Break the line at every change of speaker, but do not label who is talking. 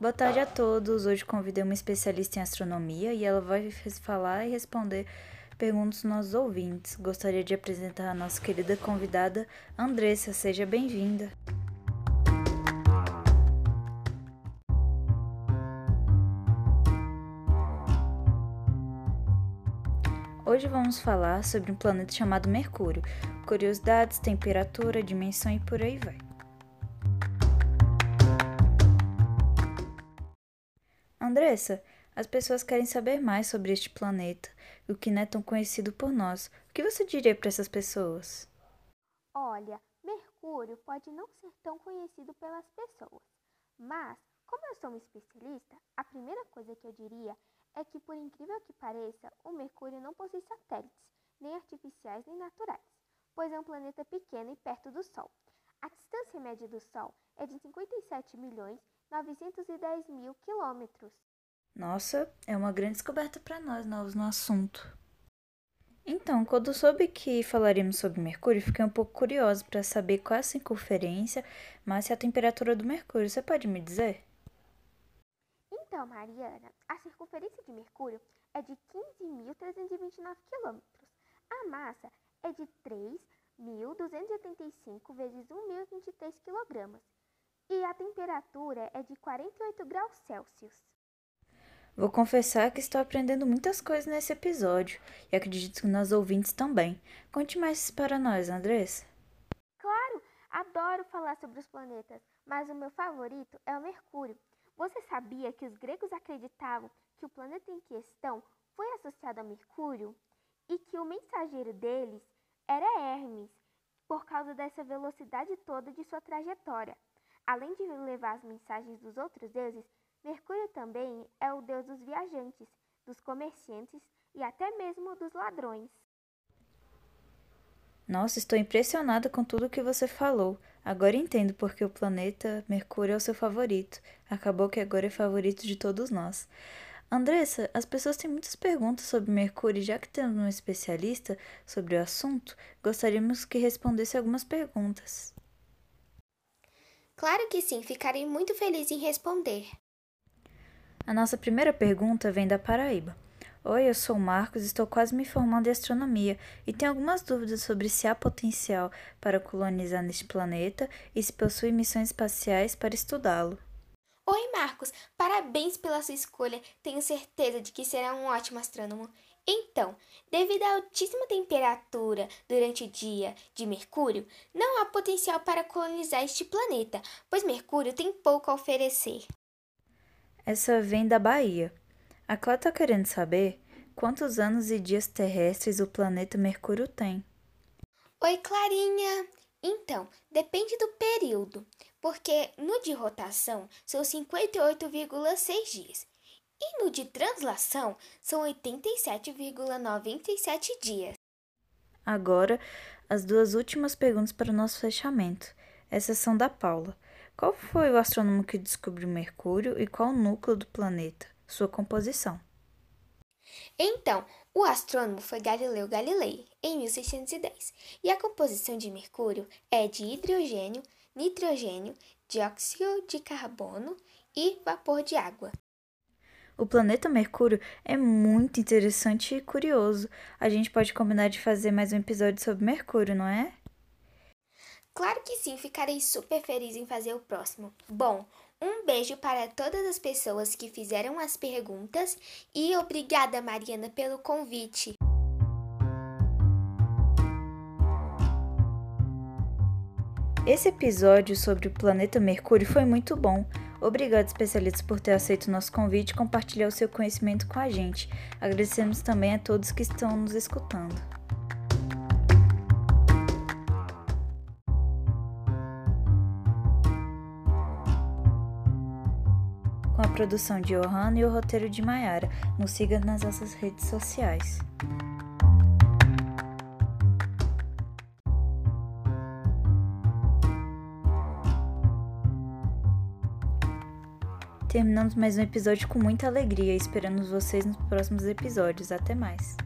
Boa tarde a todos. Hoje convidei uma especialista em astronomia e ela vai falar e responder perguntas nossos ouvintes. Gostaria de apresentar a nossa querida convidada Andressa. Seja bem-vinda. Hoje vamos falar sobre um planeta chamado Mercúrio, curiosidades, temperatura, dimensão e por aí vai. Andressa, as pessoas querem saber mais sobre este planeta, o que não é tão conhecido por nós. O que você diria para essas pessoas?
Olha, Mercúrio pode não ser tão conhecido pelas pessoas, mas, como eu sou um especialista, a primeira coisa que eu diria é que, por incrível que pareça, o Mercúrio não possui satélites, nem artificiais nem naturais, pois é um planeta pequeno e perto do Sol. A distância média do Sol é de 57 milhões 910 mil quilômetros.
Nossa, é uma grande descoberta para nós novos no assunto. Então, quando soube que falaríamos sobre Mercúrio, fiquei um pouco curiosa para saber qual é a circunferência, mas e a temperatura do Mercúrio. Você pode me dizer?
Então, Mariana, a circunferência de Mercúrio é de 15.329 quilômetros. A massa é de 3.285 vezes 1.023 quilogramas e a temperatura é de 48 graus Celsius.
Vou confessar que estou aprendendo muitas coisas nesse episódio e acredito que nós ouvintes também. Conte mais para nós, Andressa.
Claro, adoro falar sobre os planetas, mas o meu favorito é o Mercúrio. Você sabia que os gregos acreditavam que o planeta em questão foi associado a Mercúrio e que o mensageiro deles era Hermes, por causa dessa velocidade toda de sua trajetória. Além de levar as mensagens dos outros deuses, Mercúrio também é o deus dos viajantes, dos comerciantes e até mesmo dos ladrões.
Nossa, estou impressionada com tudo que você falou. Agora entendo porque o planeta Mercúrio é o seu favorito. Acabou que agora é favorito de todos nós. Andressa, as pessoas têm muitas perguntas sobre Mercúrio, já que temos um especialista sobre o assunto, gostaríamos que respondesse algumas perguntas.
Claro que sim, ficarei muito feliz em responder.
A nossa primeira pergunta vem da Paraíba. Oi, eu sou o Marcos, estou quase me formando em astronomia e tenho algumas dúvidas sobre se há potencial para colonizar neste planeta e se possui missões espaciais para estudá-lo.
Oi, Marcos, parabéns pela sua escolha. Tenho certeza de que será um ótimo astrônomo. Então, devido à altíssima temperatura durante o dia de Mercúrio, não há potencial para colonizar este planeta, pois Mercúrio tem pouco a oferecer.
Essa vem da Bahia. A Clá está querendo saber quantos anos e dias terrestres o planeta Mercúrio tem.
Oi, Clarinha! Então, depende do período, porque no de rotação são 58,6 dias e no de translação são 87,97 dias.
Agora, as duas últimas perguntas para o nosso fechamento. Essas são da Paula. Qual foi o astrônomo que descobriu Mercúrio e qual o núcleo do planeta, sua composição?
Então, o astrônomo foi Galileu Galilei, em 1610, e a composição de Mercúrio é de hidrogênio, nitrogênio, dióxido de carbono e vapor de água.
O planeta Mercúrio é muito interessante e curioso. A gente pode combinar de fazer mais um episódio sobre Mercúrio, não é?
Claro que sim, ficarei super feliz em fazer o próximo. Bom, um beijo para todas as pessoas que fizeram as perguntas e obrigada, Mariana, pelo convite.
Esse episódio sobre o planeta Mercúrio foi muito bom. Obrigado, especialistas, por ter aceito o nosso convite e compartilhar o seu conhecimento com a gente. Agradecemos também a todos que estão nos escutando. Com a produção de Johanna e o roteiro de Maiara. Nos siga nas nossas redes sociais. Terminamos mais um episódio com muita alegria, esperando vocês nos próximos episódios. Até mais!